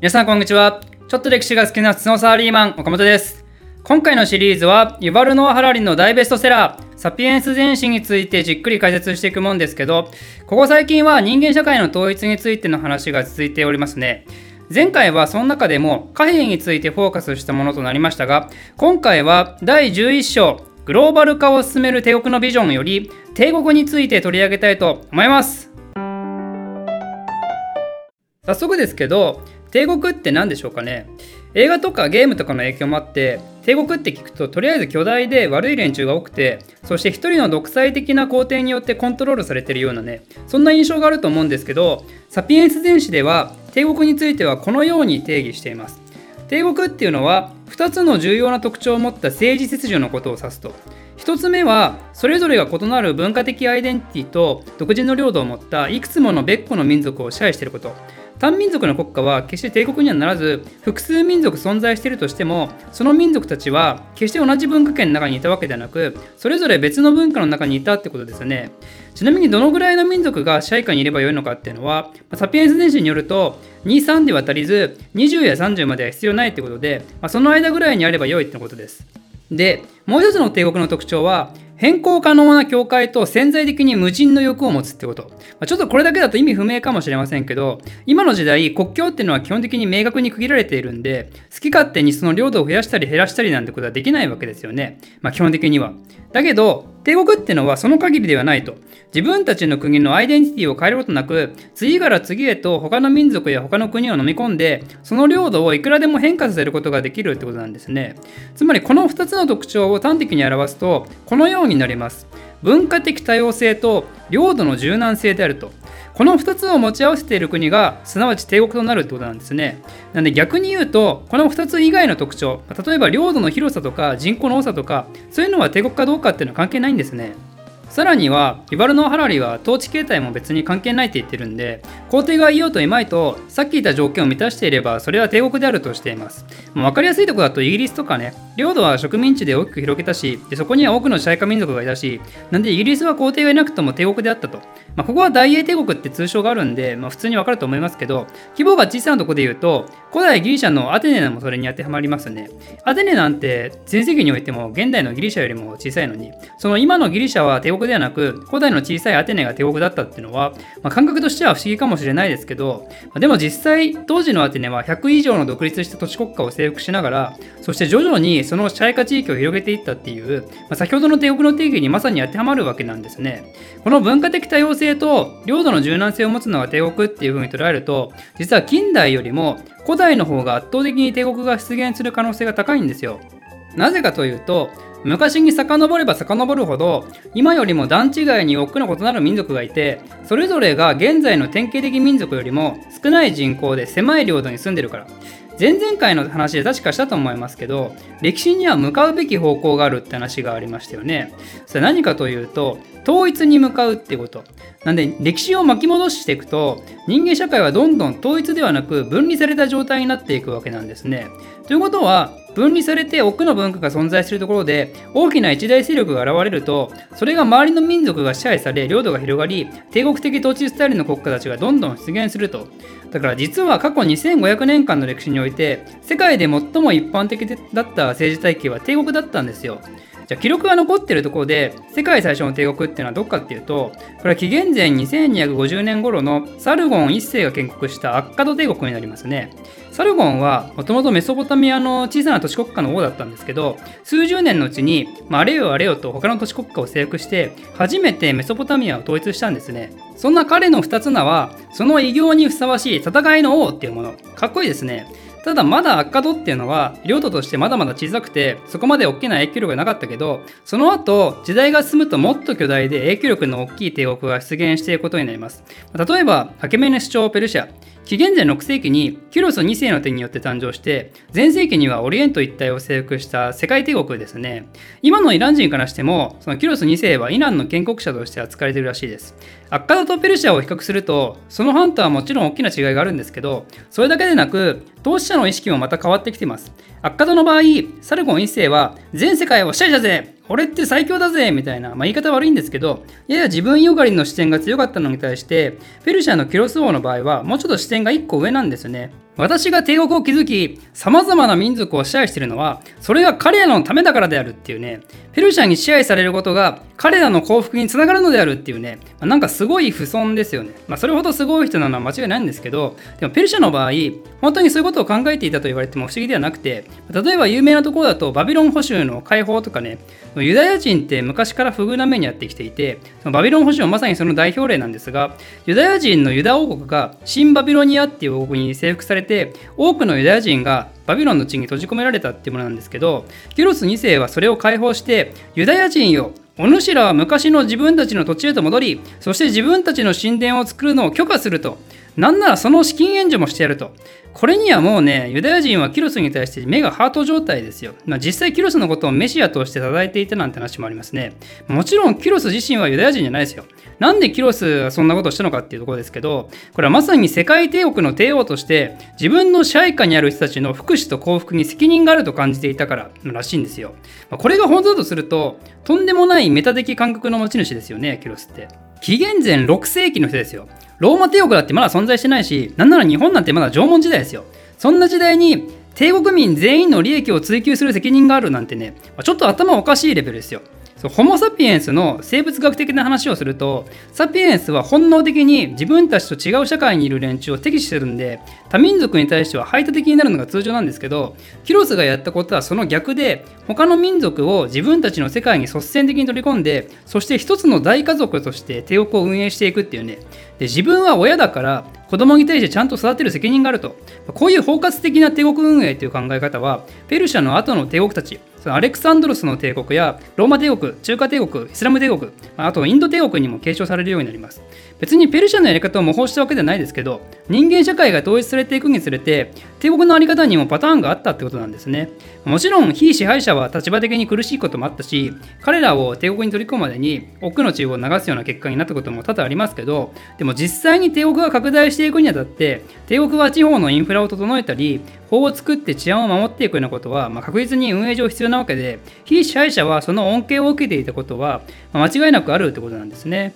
皆さんこんにちは。ちょっと歴史が好きな普通のサラリーマン、岡本です。今回のシリーズは、ユバルノア・ハラリンの大ベストセラー、サピエンス全史についてじっくり解説していくもんですけど、ここ最近は人間社会の統一についての話が続いておりますね。前回はその中でも貨幣についてフォーカスしたものとなりましたが、今回は第11章、グローバル化を進める帝国のビジョンより、帝国について取り上げたいと思います。早速ですけど、帝国って何でしょうかね？映画とかゲームとかの影響もあって帝国って聞くととりあえず巨大で悪い連中が多くてそして一人の独裁的な皇帝によってコントロールされてるようなねそんな印象があると思うんですけどサピエンス全史では帝国についてはこのように定義しています。帝国っていうのは2つの重要な特徴を持った政治秩序のことを指すと。1つ目はそれぞれが異なる文化的アイデンティティと独自の領土を持ったいくつもの別個の民族を支配していること。単民族の国家は決して帝国にはならず複数民族存在しているとしてもその民族たちは決して同じ文化圏の中にいたわけではなくそれぞれ別の文化の中にいたってことですよね。ちなみにどのぐらいの民族が支配下にいればよいのかっていうのはサピエンス電子によると23では足りず20や30までは必要ないってことで、まあ、その間ぐらいにあれば良いってことです。でもう一つの帝国の特徴は変更可能な境界と潜在的に無人の欲を持つってこと。ま、ちょっとこれだけだと意味不明かもしれませんけど、今の時代、国境っていうのは基本的に明確に区切られているんで、好き勝手にその領土を増やしたり減らしたりなんてことはできないわけですよね。まあ、基本的には。だけど、帝国ってのはその限りではないと。自分たちの国のアイデンティティを変えることなく、次から次へと他の民族や他の国を飲み込んで、その領土をいくらでも変化させることができるってことなんですね。つまりこの2つの特徴を端的に表すと、このようになります。文化的多様性と領土の柔軟性であると。この2つを持ち合わせている国がすなわち帝国となるってことなんですね。なんで逆に言うとこの2つ以外の特徴例えば領土の広さとか人口の多さとかそういうのは帝国かどうかっていうのは関係ないんですね。さらにはイバルノ・ハラリは統治形態も別に関係ないって言ってるんで皇帝がいようといまいとさっき言った条件を満たしていればそれは帝国であるとしています。もう分かりやすいとこだとイギリスとかね領土は植民地で大きく広げたしでそこには多くの支配下民族がいたしなんでイギリスは皇帝がいなくとも帝国であったと、まあ、ここは大英帝国って通称があるんで、まあ、普通に分かると思いますけど規模が小さなとこで言うと古代ギリシャのアテネナもそれに当てはまりますね。アテネなんて全盛期においても現代のギリシャよりも小さいのにその今のギリシャは帝国ではなく古代の小さいアテネが帝国だったっていうのは、まあ、感覚としては不思議かもしれないですけど、まあ、でも実際当時のアテネは100以上の独立した都市国家を征服しながらそして徐々にその支配下地域を広げていったっていう、まあ、先ほどの帝国の定義にまさに当てはまるわけなんですね。この文化的多様性と領土の柔軟性を持つのが帝国っていうふうに捉えると実は近代よりも古代の方が圧倒的に帝国が出現する可能性が高いんですよ。なぜかというと昔に遡れば遡るほど今よりも段違いに多くの異なる民族がいてそれぞれが現在の典型的民族よりも少ない人口で狭い領土に住んでるから。前々回の話で確かしたと思いますけど歴史には向かうべき方向があるって話がありましたよね。それ何かというと統一に向かうってこと。なんで歴史を巻き戻していくと人間社会はどんどん統一ではなく分離された状態になっていくわけなんですね。ということは分離されて多くの文化が存在するところで大きな一大勢力が現れるとそれが周りの民族が支配され領土が広がり帝国的統治スタイルの国家たちがどんどん出現すると。だから実は過去2500年間の歴史において世界で最も一般的だった政治体系は帝国だったんですよ。じゃ記録が残ってるところで世界最初の帝国っていうのはどっかっていうとこれは紀元前2250年頃のサルゴン1世が建国したアッカド帝国になりますね。サルゴンはもともとメソポタミアの小さな都市国家の王だったんですけど数十年のうちに、まあ、あれよあれよと他の都市国家を征服して初めてメソポタミアを統一したんですね。そんな彼の2つ名はその偉業にふさわしい戦いの王っていうもの。かっこいいですね。ただまだアッカドっていうのは領土としてまだまだ小さくてそこまで大きな影響力がなかったけどその後時代が進むともっと巨大で影響力の大きい帝国が出現していくことになります。例えばアケメネス朝ペルシャ紀元前6世紀にキュロス2世の手によって誕生して前世紀にはオリエント一帯を征服した世界帝国ですね。今のイラン人からしてもそのキュロス2世はイランの建国者として扱われているらしいです。アッカドとペルシャを比較するとそのンとはもちろん大きな違いがあるんですけどそれだけでなく投資者の意識もまた変わってきています。アッカドの場合サルゴン1世は全世界を支配者ぜ俺って最強だぜみたいな、まあ、言い方悪いんですけど、やや自分よがりの視点が強かったのに対して、ペルシャのキロス王の場合は、もうちょっと視点が1個上なんですよね。私が帝国を築き、様々な民族を支配しているのは、それが彼らのためだからであるっていうね、ペルシャに支配されることが彼らの幸福につながるのであるっていうね、まあ、なんかすごい不損ですよね。まあ、それほどすごい人なのは間違いないんですけど、でもペルシャの場合、本当にそういうことを考えていたと言われても不思議ではなくて、例えば有名なところだとバビロン捕囚の解放とかね、ユダヤ人って昔から不遇な目にやってきていて、そのバビロン捕囚はまさにその代表例なんですが、ユダヤ人のユダ王国が新バビロニアっていう王国に征服されて、多くのユダヤ人がバビロンの地に閉じ込められたっていうものなんですけどキュロス2世はそれを解放してユダヤ人よお主らは昔の自分たちの土地へと戻りそして自分たちの神殿を作るのを許可するとなんならその資金援助もしてやるとこれにはもうね、ユダヤ人はキロスに対して目がハート状態ですよ。まあ、実際キロスのことをメシアとして称えていたなんて話もありますね。もちろんキロス自身はユダヤ人じゃないですよ。なんでキロスがそんなことをしたのかっていうところですけど、これはまさに世界帝国の帝王として自分の支配下にある人たちの福祉と幸福に責任があると感じていたかららしいんですよ。まあ、これが本当だとすると、とんでもないメタ的感覚の持ち主ですよね、キュロスって。紀元前6世紀の人ですよ。ローマ帝国だってまだ存在してないし、なんなら日本なんてまだ縄文時代ですよ。そんな時代に帝国民全員の利益を追求する責任があるなんてね、ちょっと頭おかしいレベルですよ。ホモ・サピエンスの生物学的な話をするとサピエンスは本能的に自分たちと違う社会にいる連中を敵視してるんで多民族に対しては排他的になるのが通常なんですけどキロスがやったことはその逆で他の民族を自分たちの世界に率先的に取り込んでそして一つの大家族として帝国を運営していくっていうね。で自分は親だから子供に対してちゃんと育てる責任があると。こういう包括的な帝国運営という考え方はペルシャの後の帝国たちそのアレクサンドロスの帝国やローマ帝国、中華帝国、イスラム帝国、あとインド帝国にも継承されるようになります。別にペルシャのやり方を模倣したわけではないですけど、人間社会が統一されていくにつれて、帝国のあり方にもパターンがあったってことなんですね。もちろん、非支配者は立場的に苦しいこともあったし、彼らを帝国に取り込むまでに奥の血を流すような結果になったことも多々ありますけど、でも実際に帝国が拡大していくにあたって、帝国は地方のインフラを整えたり、法を作って治安を守っていくようなことは、まあ、確実に運営上必要なわけで、非支配者はその恩恵を受けていたことは、まあ、間違いなくあるってことなんですね。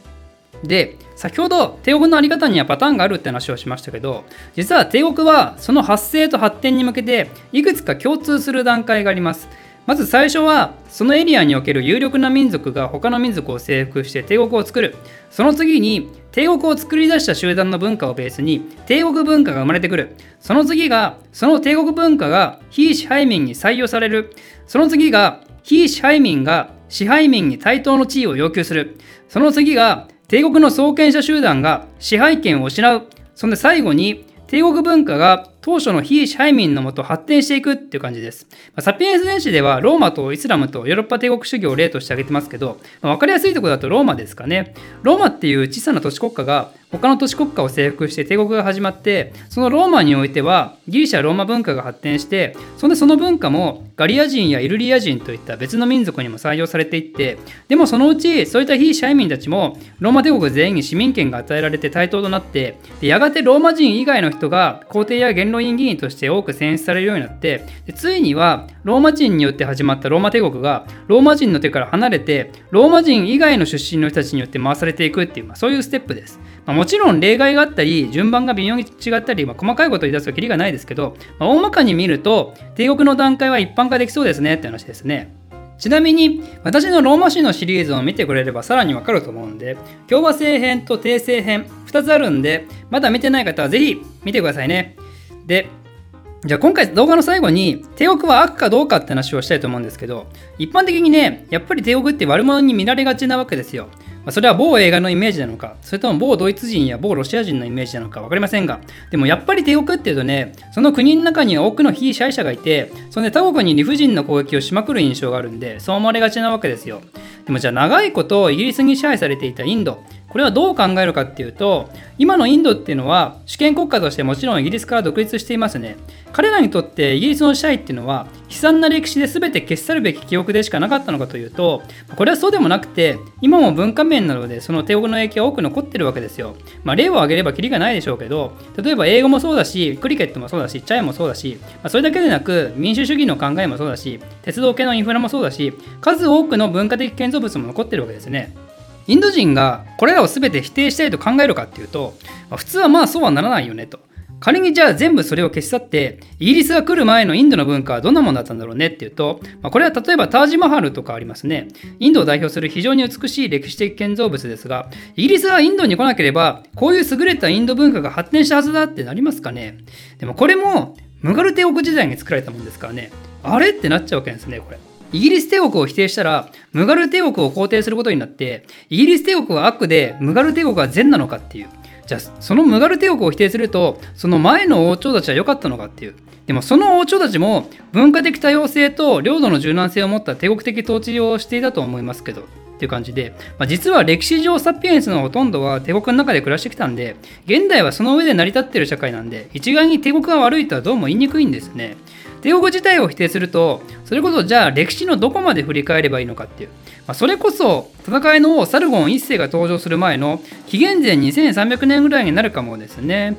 で、先ほど帝国のあり方にはパターンがあるって話をしましたけど、実は帝国はその発生と発展に向けていくつか共通する段階があります。まず最初はそのエリアにおける有力な民族が他の民族を征服して帝国を作る。その次に帝国を作り出した集団の文化をベースに帝国文化が生まれてくる。その次がその帝国文化が非支配民に採用される。その次が非支配民が支配民に対等の地位を要求する。その次が帝国の創建者集団が支配権を失う。そんで最後に帝国文化が当初の非支配民のもと発展していくっていう感じです。ま、サピエンス電子ではローマとイスラムとヨーロッパ帝国主義を例として挙げてますけど、まあ、分かりやすいとこだとローマですかね。ローマっていう小さな都市国家が他の都市国家を征服して帝国が始まってそのローマにおいてはギリシャローマ文化が発展してそんでその文化もガリア人やイルリア人といった別の民族にも採用されていってでもそのうちそういった非支配民たちもローマ帝国全員に市民権が与えられて対等となってでやがてローマ人以外の人が皇帝や元老院議員として多く選出されるようになってでついにはローマ人によって始まったローマ帝国がローマ人の手から離れてローマ人以外の出身の人たちによって回されていくっていう、まあ、そういうステップです。まあ、もちろん例外があったり、順番が微妙に違ったり、まあ、細かいことを言い出すときりがないですけど、まあ、大まかに見ると、帝国の段階は一般化できそうですねって話ですね。ちなみに、私のローマ史のシリーズを見てくれればさらにわかると思うんで、共和制編と訂正編2つあるんで、まだ見てない方はぜひ見てくださいね。で、じゃあ今回動画の最後に帝国は悪かどうかって話をしたいと思うんですけど一般的にねやっぱり帝国って悪者に見られがちなわけですよまあ、それは某映画のイメージなのか、それとも某ドイツ人や某ロシア人のイメージなのか分かりませんが、でもやっぱり帝国っていうとね、その国の中には多くの非支配者がいて、それで他国に理不尽な攻撃をしまくる印象があるんで、そう思われがちなわけですよ。でもじゃあ長いことイギリスに支配されていたインド、これはどう考えるかっていうと、今のインドっていうのは主権国家としてもちろんイギリスから独立していますね。彼らにとってイギリスの支配っていうのは悲惨な歴史で全て消し去るべき記憶でしかなかったのかというと、これはそうでもなくて、今も文化面などでその帝国の影響は多く残ってるわけですよ。まあ、例を挙げればきりがないでしょうけど、例えば英語もそうだし、クリケットもそうだし、チャイもそうだし、まあ、それだけでなく民主主義の考えもそうだし、鉄道系のインフラもそうだし、数多くの文化的建造物も残ってるわけですね。インド人がこれらを全て否定したいと考えるかっていうと、普通はまあそうはならないよねと。仮にじゃあ全部それを消し去ってイギリスが来る前のインドの文化はどんなものだったんだろうねっていうと、ま、これは例えばタージマハルとかありますね。インドを代表する非常に美しい歴史的建造物ですがイギリスがインドに来なければこういう優れたインド文化が発展したはずだってなりますかね。でもこれもムガル帝国時代に作られたもんですからね。あれってなっちゃうわけですねこれ。イギリス帝国を否定したら、ムガル帝国を肯定することになって、イギリス帝国は悪で、ムガル帝国は善なのかっていう。じゃあそのムガル帝国を否定するとその前の王朝たちは良かったのかっていうでもその王朝たちも文化的多様性と領土の柔軟性を持った帝国的統治をしていたと思いますけどっていう感じで、まあ、実は歴史上サピエンスのほとんどは帝国の中で暮らしてきたんで現代はその上で成り立ってる社会なんで一概に帝国が悪いとはどうも言いにくいんですね帝国自体を否定するとそれこそじゃあ歴史のどこまで振り返ればいいのかっていう、まあ、それこそ戦いの王サルゴン1世が登場する前の紀元前2300年ぐらいになるかもですね。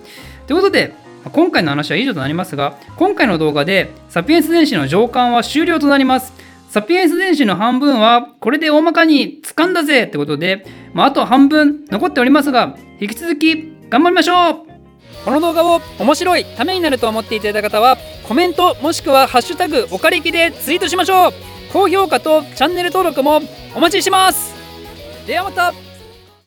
ということで今回の話は以上となりますが今回の動画でサピエンス電子の上巻は終了となります。サピエンス電子の半分はこれで大まかに掴んだぜってことで、まあ、あと半分残っておりますが引き続き頑張りましょう。この動画を面白いためになると思っていただいた方はコメントもしくは「ハッシュタグおかりき」でツイートしましょう。高評価とチャンネル登録もお待ちしてます。ではまた。